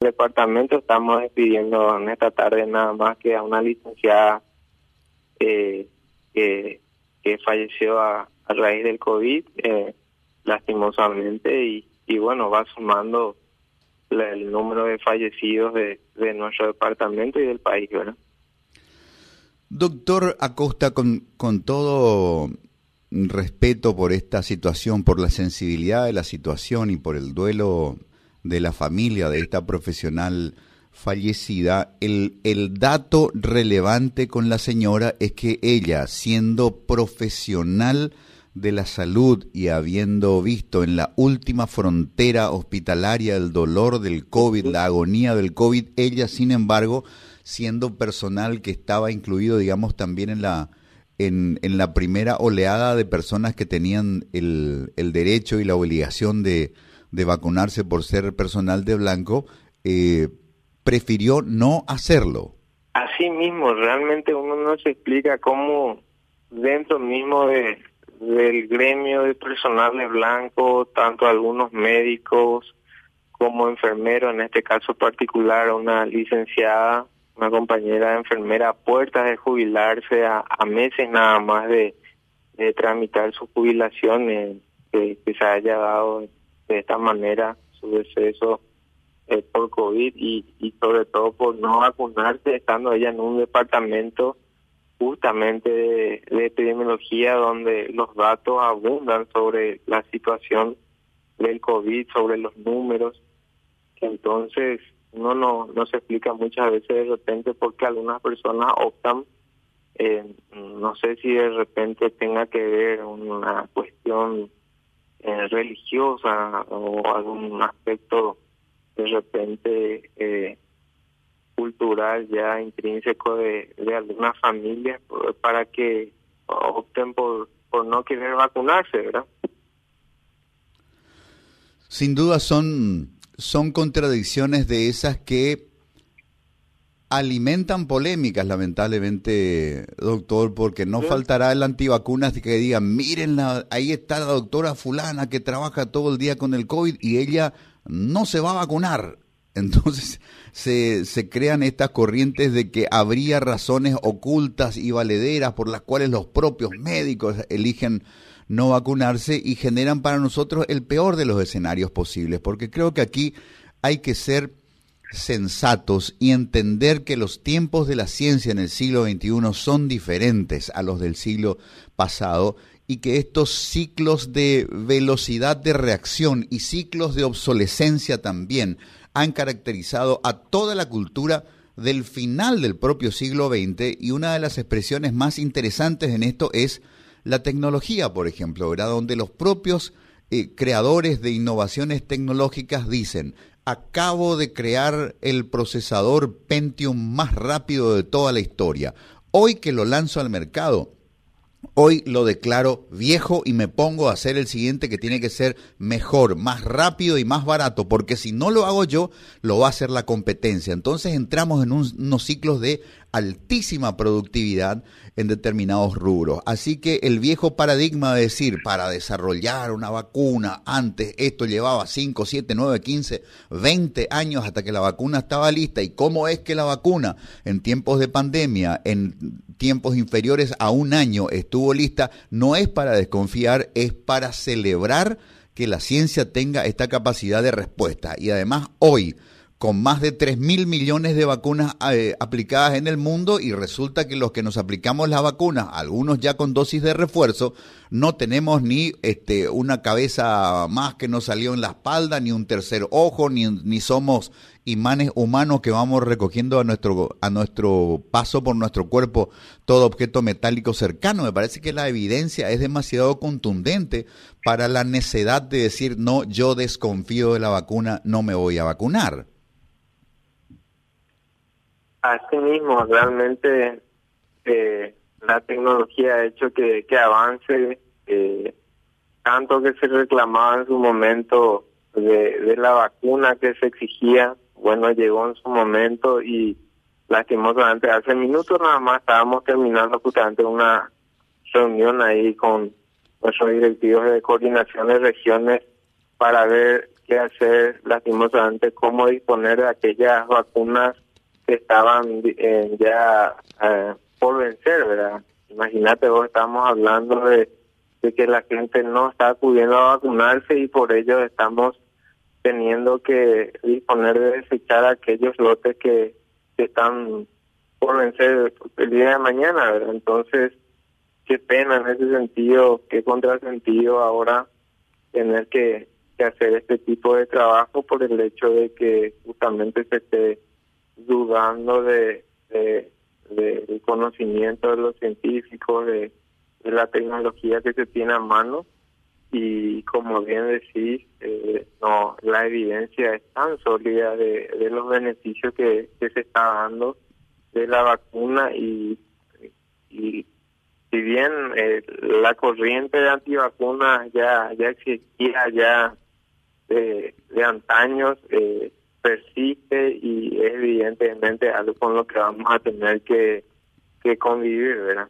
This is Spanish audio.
departamento estamos despidiendo en esta tarde nada más que a una licenciada eh, que, falleció a, raíz del COVID, eh, lastimosamente, y, bueno, va sumando el número de fallecidos de, de nuestro departamento y del país, ¿verdad? Doctor Acosta, con, con todo respeto por esta situación, por la sensibilidad de la situación y por el duelo de la familia de esta profesional fallecida, el, el dato relevante con la señora es que ella, siendo profesional de la salud y habiendo visto en la última frontera hospitalaria el dolor del COVID, la agonía del COVID, ella, sin embargo, siendo personal que estaba incluido, digamos, también en la, en, en la primera oleada de personas que tenían el, el derecho y la obligación de, de vacunarse por ser personal de blanco, eh, prefirió no hacerlo. Así mismo, realmente uno no se explica cómo dentro mismo de, del gremio de personal de blanco, tanto algunos médicos como enfermeros, en este caso particular una licenciada, una compañera de enfermera a puertas de jubilarse, a, meses nada más de, tramitar su jubilación, eh, que, que se haya dado de esta manera su deceso eh, por COVID y, y sobre todo por no vacunarse, estando ella en un departamento justamente de, epidemiología donde los datos abundan sobre la situación del COVID, sobre los números. Entonces, uno no, no se explica muchas veces de repente por qué algunas personas optan, eh, no sé si de repente tenga que ver una cuestión religiosa o algún aspecto de repente eh, cultural ya intrínseco de, de algunas familias para que opten por, por no querer vacunarse, ¿verdad? Sin duda son, son contradicciones de esas que alimentan polémicas, lamentablemente, doctor, porque no faltará el antivacunas que diga, miren, ahí está la doctora fulana que trabaja todo el día con el COVID y ella no se va a vacunar. Entonces se, se crean estas corrientes de que habría razones ocultas y valederas por las cuales los propios médicos eligen no vacunarse y generan para nosotros el peor de los escenarios posibles, porque creo que aquí hay que ser sensatos y entender que los tiempos de la ciencia en el siglo XXI son diferentes a los del siglo pasado y que estos ciclos de velocidad de reacción y ciclos de obsolescencia también han caracterizado a toda la cultura del final del propio siglo XX y una de las expresiones más interesantes en esto es la tecnología, por ejemplo, ¿verdad? donde los propios eh, creadores de innovaciones tecnológicas dicen, acabo de crear el procesador Pentium más rápido de toda la historia. Hoy que lo lanzo al mercado, Hoy lo declaro viejo y me pongo a hacer el siguiente que tiene que ser mejor, más rápido y más barato, porque si no lo hago yo, lo va a hacer la competencia. Entonces entramos en unos ciclos de altísima productividad en determinados rubros. Así que el viejo paradigma de decir, para desarrollar una vacuna, antes esto llevaba 5, 7, 9, 15, 20 años hasta que la vacuna estaba lista. ¿Y cómo es que la vacuna en tiempos de pandemia, en tiempos inferiores a un año, estuvo lista? No es para desconfiar, es para celebrar que la ciencia tenga esta capacidad de respuesta. Y además hoy, con más de 3 mil millones de vacunas eh, aplicadas en el mundo y resulta que los que nos aplicamos las vacunas, algunos ya con dosis de refuerzo, no tenemos ni este, una cabeza más que nos salió en la espalda, ni un tercer ojo, ni, ni somos imanes humanos que vamos recogiendo a nuestro, a nuestro paso por nuestro cuerpo todo objeto metálico cercano. Me parece que la evidencia es demasiado contundente para la necedad de decir, no, yo desconfío de la vacuna, no me voy a vacunar. Así mismo, realmente eh, la tecnología ha hecho que, que avance eh, tanto que se reclamaba en su momento de, de la vacuna que se exigía, bueno, llegó en su momento y lastimosamente hace minutos nada más estábamos terminando justamente una reunión ahí con nuestros directivos de coordinación de regiones para ver que hacer lastimosamente cómo disponer de aquellas vacunas que estaban eh, ya eh, por vencer, ¿verdad? Imagínate, vos estamos hablando de, que la gente no está acudiendo a vacunarse y por ello estamos teniendo que disponer de desechar aquellos lotes que, que están por vencer el día de mañana, ¿verdad? Entonces, qué pena en ese sentido, qué contrasentido ahora tener que, hacer este tipo de trabajo por el hecho de que justamente se esté dudando de, de, del conocimiento de los científicos, de, de la tecnología que se tiene a mano. Y como bien decís, eh, no, la evidencia es tan sólida de, de los beneficios que, que se está dando de la vacuna y, y si bien eh, la corriente de antivacunas ya ya existía ya de, de antaños eh, persiste y es evidentemente algo con lo que vamos a tener que, que convivir, ¿verdad?